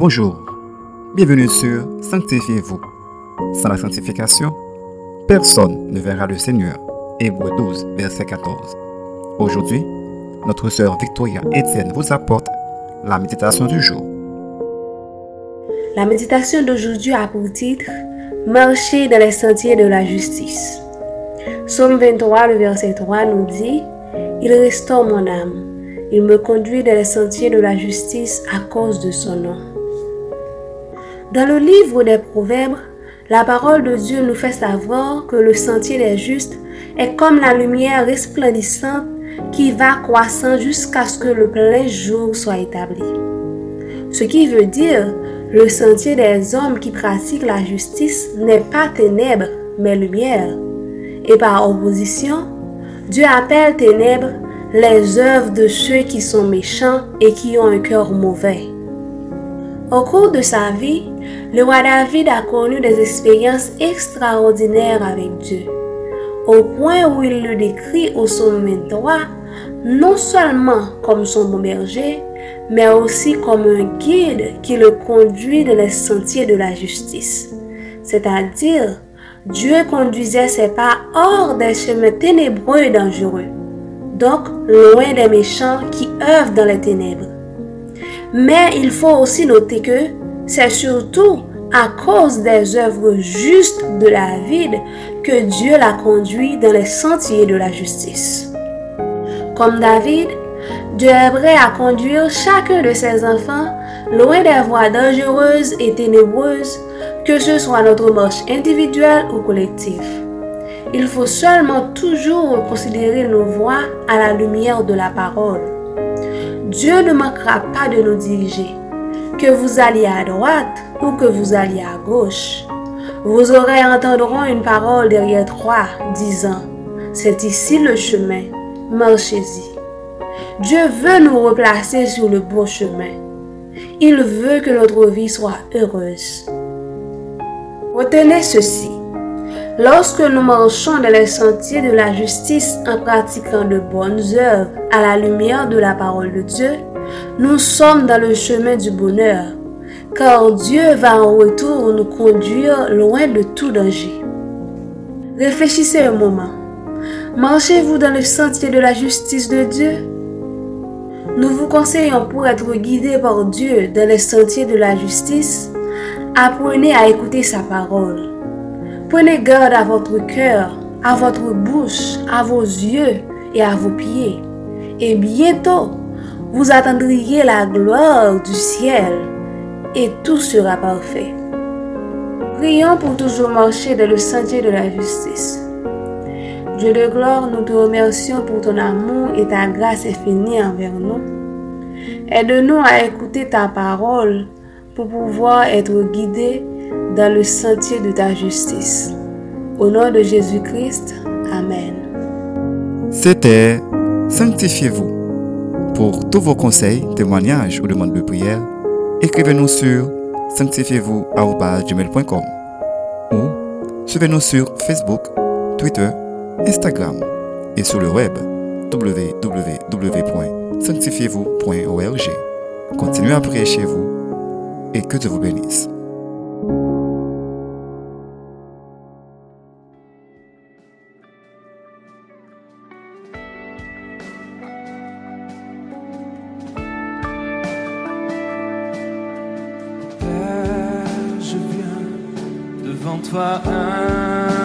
Bonjour, bienvenue sur Sanctifiez-vous. Sans la sanctification, personne ne verra le Seigneur. Hébreu 12, verset 14. Aujourd'hui, notre sœur Victoria Etienne vous apporte la méditation du jour. La méditation d'aujourd'hui a pour titre Marcher dans les sentiers de la justice. Somme 23, le verset 3 nous dit Il restaure mon âme. Il me conduit dans les sentiers de la justice à cause de son nom. Dans le livre des Proverbes, la parole de Dieu nous fait savoir que le sentier des justes est comme la lumière resplendissante qui va croissant jusqu'à ce que le plein jour soit établi. Ce qui veut dire, le sentier des hommes qui pratiquent la justice n'est pas ténèbres, mais lumière. Et par opposition, Dieu appelle ténèbres les œuvres de ceux qui sont méchants et qui ont un cœur mauvais. Au cours de sa vie, le roi David a connu des expériences extraordinaires avec Dieu, au point où il le décrit au psaume 23, non seulement comme son bon berger, mais aussi comme un guide qui le conduit dans les sentiers de la justice. C'est-à-dire, Dieu conduisait ses pas hors des chemins ténébreux et dangereux, donc loin des méchants qui œuvrent dans les ténèbres. Mais il faut aussi noter que c'est surtout à cause des œuvres justes de la que Dieu l'a conduit dans les sentiers de la justice. Comme David, Dieu est prêt à conduire chacun de ses enfants loin des voies dangereuses et ténébreuses, que ce soit notre marche individuelle ou collective. Il faut seulement toujours considérer nos voies à la lumière de la parole. Dieu ne manquera pas de nous diriger. Que vous alliez à droite ou que vous alliez à gauche, vos oreilles entendront une parole derrière toi disant, c'est ici le chemin, marchez-y. Dieu veut nous replacer sur le bon chemin. Il veut que notre vie soit heureuse. Retenez ceci. Lorsque nous marchons dans les sentiers de la justice en pratiquant de bonnes œuvres à la lumière de la parole de Dieu, nous sommes dans le chemin du bonheur, car Dieu va en retour nous conduire loin de tout danger. Réfléchissez un moment. Marchez-vous dans le sentier de la justice de Dieu? Nous vous conseillons pour être guidés par Dieu dans les sentiers de la justice, apprenez à écouter sa parole. Prenez garde à votre cœur, à votre bouche, à vos yeux et à vos pieds. Et bientôt, vous attendriez la gloire du ciel et tout sera parfait. Prions pour toujours marcher dans le sentier de la justice. Dieu de gloire, nous te remercions pour ton amour et ta grâce infinie envers nous. Aide-nous à écouter ta parole pour pouvoir être guidés dans le sentier de ta justice. Au nom de Jésus-Christ, Amen. C'était Sanctifiez-vous. Pour tous vos conseils, témoignages ou demandes de prière, écrivez-nous sur sanctifiez-vous.com ou suivez-nous sur Facebook, Twitter, Instagram et sur le web www.sanctifiez-vous.org. Continuez à prier chez vous et que Dieu vous bénisse. Devant toi.